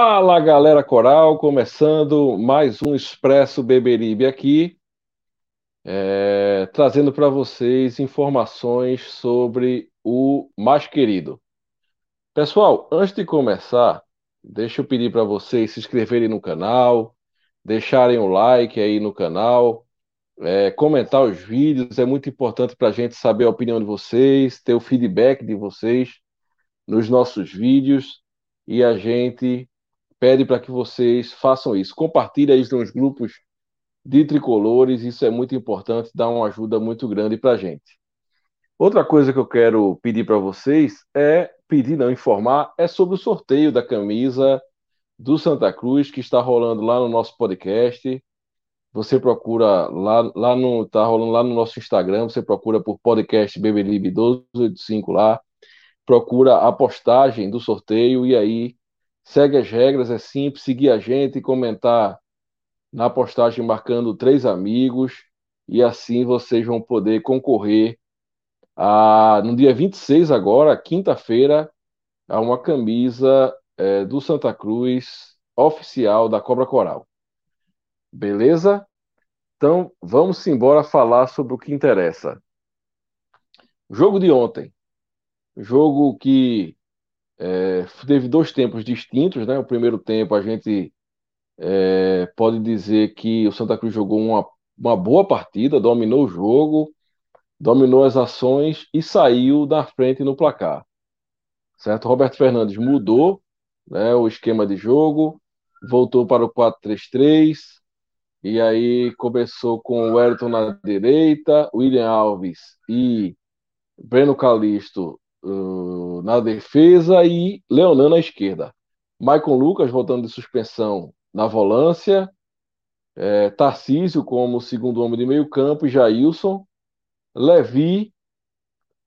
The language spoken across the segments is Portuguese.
Fala galera coral, começando mais um Expresso Beberibe aqui, é, trazendo para vocês informações sobre o mais querido. Pessoal, antes de começar, deixa eu pedir para vocês se inscreverem no canal, deixarem o like aí no canal, é, comentar os vídeos, é muito importante para a gente saber a opinião de vocês, ter o feedback de vocês nos nossos vídeos e a gente pede para que vocês façam isso. Compartilhe isso nos grupos de tricolores, isso é muito importante, dá uma ajuda muito grande para a gente. Outra coisa que eu quero pedir para vocês é pedir, não informar, é sobre o sorteio da camisa do Santa Cruz que está rolando lá no nosso podcast. Você procura lá, lá no tá rolando lá no nosso Instagram, você procura por podcast Bebelibe 1285 lá, procura a postagem do sorteio e aí segue as regras, é simples, seguir a gente, comentar na postagem marcando três amigos, e assim vocês vão poder concorrer a, no dia 26 agora, quinta-feira, a uma camisa é, do Santa Cruz oficial da Cobra Coral. Beleza? Então, vamos embora falar sobre o que interessa. Jogo de ontem. Jogo que é, teve dois tempos distintos, né? O primeiro tempo a gente é, pode dizer que o Santa Cruz jogou uma, uma boa partida, dominou o jogo, dominou as ações e saiu da frente no placar. Certo? Roberto Fernandes mudou né, o esquema de jogo, voltou para o 4-3-3, e aí começou com o Everton na direita, William Alves e Breno Calisto uh, na defesa e Leonan na esquerda. Maicon Lucas voltando de suspensão na volância, é, Tarcísio como segundo homem de meio campo e Jailson, Levi,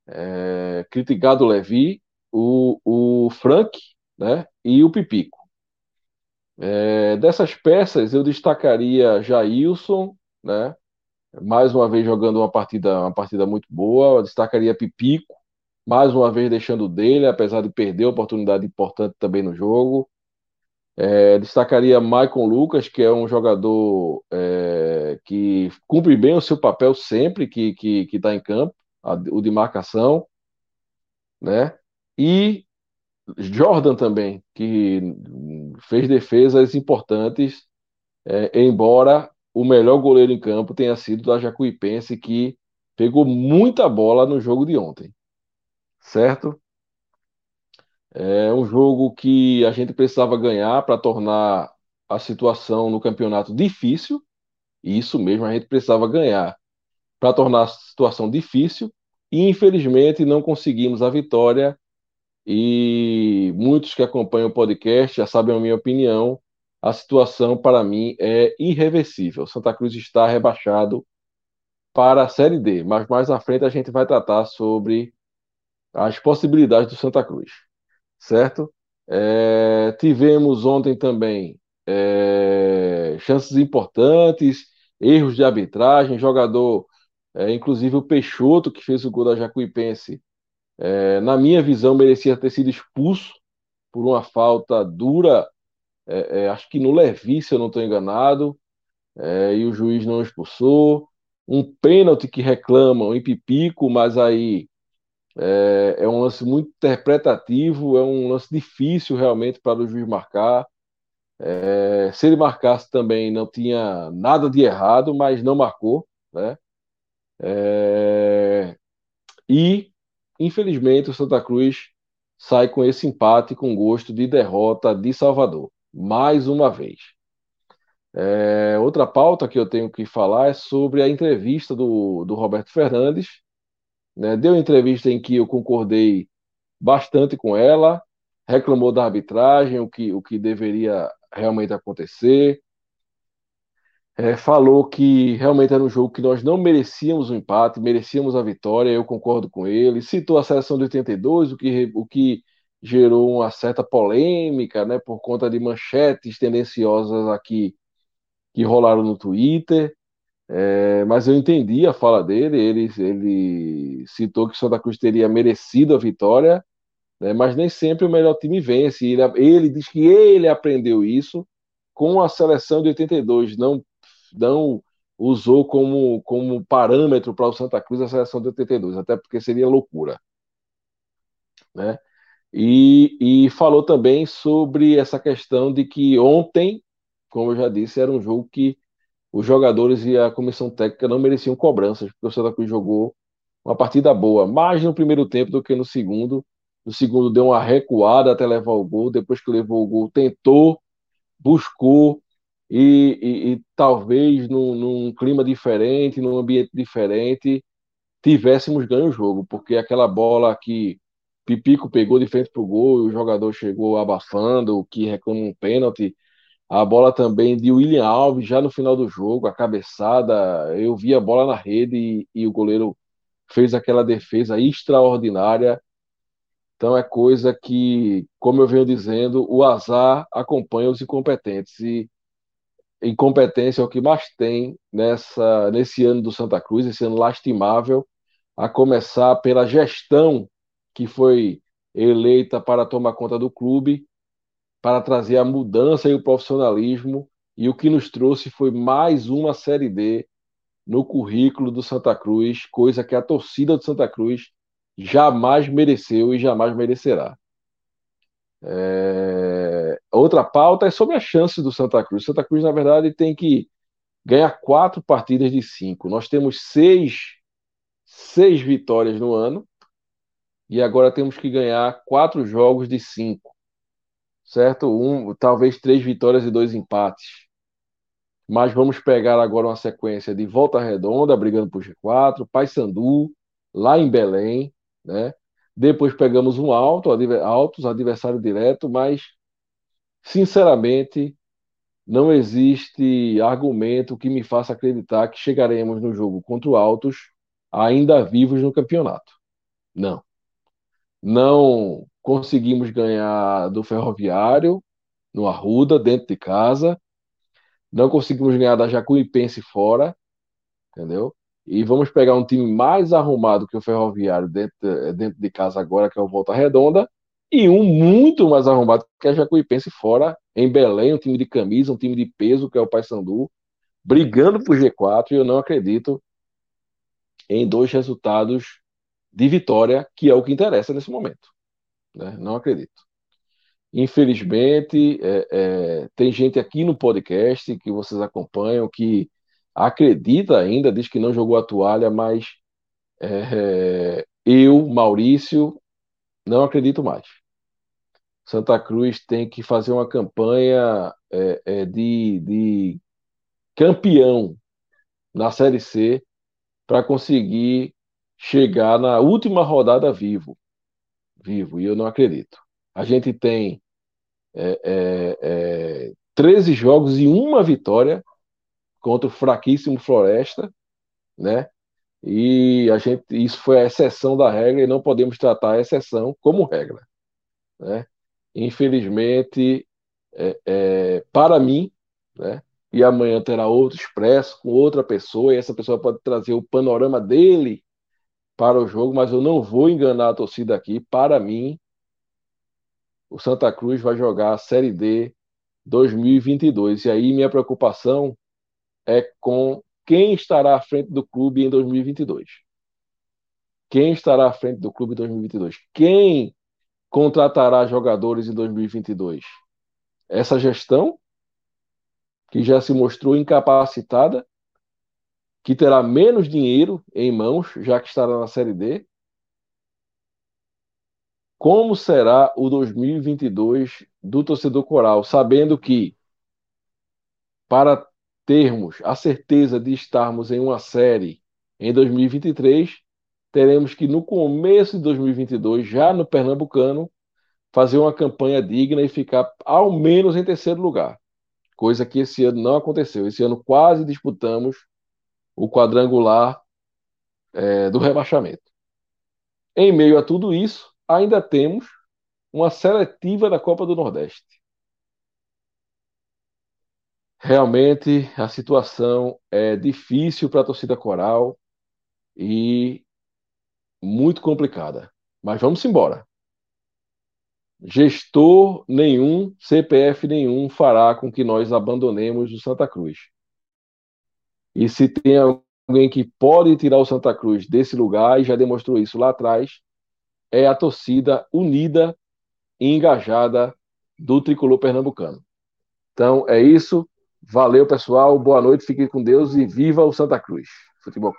é, criticado Levi, o, o Frank né, e o Pipico. É, dessas peças eu destacaria Jailson, né, mais uma vez jogando uma partida, uma partida muito boa, eu destacaria Pipico, mais uma vez deixando dele, apesar de perder oportunidade importante também no jogo. É, destacaria Maicon Lucas, que é um jogador é, que cumpre bem o seu papel sempre que está que, que tá em campo, a, o de marcação, né? E Jordan também, que fez defesas importantes, é, embora o melhor goleiro em campo tenha sido da Jacuipense, que pegou muita bola no jogo de ontem certo? É um jogo que a gente precisava ganhar para tornar a situação no campeonato difícil, e isso mesmo a gente precisava ganhar para tornar a situação difícil, e infelizmente não conseguimos a vitória. E muitos que acompanham o podcast já sabem a minha opinião. A situação para mim é irreversível. Santa Cruz está rebaixado para a Série D, mas mais à frente a gente vai tratar sobre as possibilidades do Santa Cruz, certo? É, tivemos ontem também é, chances importantes, erros de arbitragem, jogador, é, inclusive o Peixoto, que fez o gol da Jacuipense, é, na minha visão, merecia ter sido expulso por uma falta dura, é, é, acho que no Levi, se eu não estou enganado, e o juiz não expulsou. Um pênalti que reclamam em Pipico, mas aí é, é, um lance muito interpretativo, é um lance difícil realmente para o juiz marcar. É, se ele marcasse também não tinha nada de errado, mas não marcou, né? É, e infelizmente o Santa Cruz sai com esse empate com gosto de derrota de Salvador, mais uma vez. É, outra pauta que eu tenho que falar é sobre a entrevista do, do Roberto Fernandes, né? Deu entrevista em que eu concordei bastante com ela, reclamou da arbitragem, o que, o que deveria realmente acontecer. É, falou que realmente era um jogo que nós não merecíamos o um empate, merecíamos a vitória, eu concordo com ele. Citou a seleção de 82, o que, o que gerou uma certa polêmica, né, por conta de manchetes tendenciosas aqui que rolaram no Twitter. É, mas eu entendi a fala dele, ele, ele citou que Santa Cruz teria merecido a vitória, né? mas nem sempre o melhor time vence. Ele, ele diz que ele aprendeu isso com a seleção de 82, não, não usou como, como parâmetro para o Santa Cruz a seleção de 82, até porque seria loucura. Né? E, e falou também sobre essa questão de que ontem, como eu já disse, era um jogo que os jogadores e a comissão técnica não mereciam cobranças, porque o Santa Cruz jogou uma partida boa, mais no primeiro tempo do que no segundo. No segundo deu uma recuada até levar o gol, depois que levou o gol, tentou, buscou, e, e, e talvez num, num, clima diferente, num ambiente diferente, tivéssemos ganho o jogo, porque aquela bola que Pipico pegou de frente para o gol e o jogador chegou abafando, o que reclama um pênalti. A bola também de William Alves, já no final do jogo, a cabeçada. Eu vi a bola na rede e, e o goleiro fez aquela defesa extraordinária. Então é coisa que, como eu venho dizendo, o azar acompanha os incompetentes. E incompetência é o que mais tem nessa, nesse ano do Santa Cruz, esse ano lastimável, a começar pela gestão que foi eleita para tomar conta do clube, para trazer a mudança e o profissionalismo, e o que nos trouxe foi mais uma Série D no currículo do Santa Cruz, coisa que a torcida do Santa Cruz jamais mereceu e jamais merecerá. É... Outra pauta é sobre a chance do Santa Cruz. Santa Cruz, na verdade, tem que ganhar quatro partidas de cinco. Nós temos seis, seis vitórias no ano e agora temos que ganhar quatro jogos de cinco, certo? Um, talvez três vitórias e dois empates mas vamos pegar agora uma sequência de Volta Redonda, brigando por G4, Paysandu, lá em Belém, né? Depois pegamos um alto, altos, adversário direto, mas, sinceramente, não existe argumento que me faça acreditar que chegaremos no jogo contra o Altos ainda vivos no campeonato. Não. Não conseguimos ganhar do Ferroviário, no Arruda, dentro de casa não conseguimos ganhar da Jacuipense fora, entendeu? E vamos pegar um time mais arrumado que o Ferroviário dentro, dentro de casa agora, que é o Volta Redonda, e um muito mais arrumado que a Jacuipense fora, em Belém, um time de camisa, um time de peso, que é o Paysandu, brigando por G4, e eu não acredito em dois resultados de vitória, que é o que interessa nesse momento. Né? Não acredito. Infelizmente, é, é, tem gente aqui no podcast que vocês acompanham que acredita ainda, diz que não jogou a toalha, mas é, eu, Maurício, não acredito mais. Santa Cruz tem que fazer uma campanha é, é, de, de campeão na Série C para conseguir chegar na última rodada vivo. Vivo, e eu não acredito. A gente tem é, é, é, 13 jogos e uma vitória contra o fraquíssimo Floresta, né? E a gente, isso foi a exceção da regra e não podemos tratar a exceção como regra, né? Infelizmente, é, é, para mim, né? E amanhã terá outro expresso com outra pessoa e essa pessoa pode trazer o panorama dele para o jogo, mas eu não vou enganar a torcida aqui. Para mim, o Santa Cruz vai jogar a Série D 2022. E aí minha preocupação é com quem estará à frente do clube em 2022. Quem estará à frente do clube em 2022? Quem contratará jogadores em 2022? Essa gestão, que já se mostrou incapacitada, que terá menos dinheiro em mãos, já que estará na Série D, como será o 2022 do torcedor coral, sabendo que para termos a certeza de estarmos em uma série em 2023, teremos que no começo de 2022, já no Pernambucano, fazer uma campanha digna e ficar ao menos em terceiro lugar. Coisa que esse ano não aconteceu. Esse ano quase disputamos o quadrangular é, do rebaixamento. Em meio a tudo isso, ainda temos uma seletiva da Copa do Nordeste. Realmente a situação é difícil para a torcida coral e muito complicada. Mas vamos embora. gestor nenhum, CPF nenhum fará com que nós abandonemos o Santa Cruz. E se tem alguém que pode tirar o Santa Cruz desse lugar, e já demonstrou isso lá atrás, é a torcida unida e engajada do tricolor pernambucano. Então é isso. Valeu, pessoal. Boa noite, fiquem com Deus e viva o Santa Cruz. Futebol.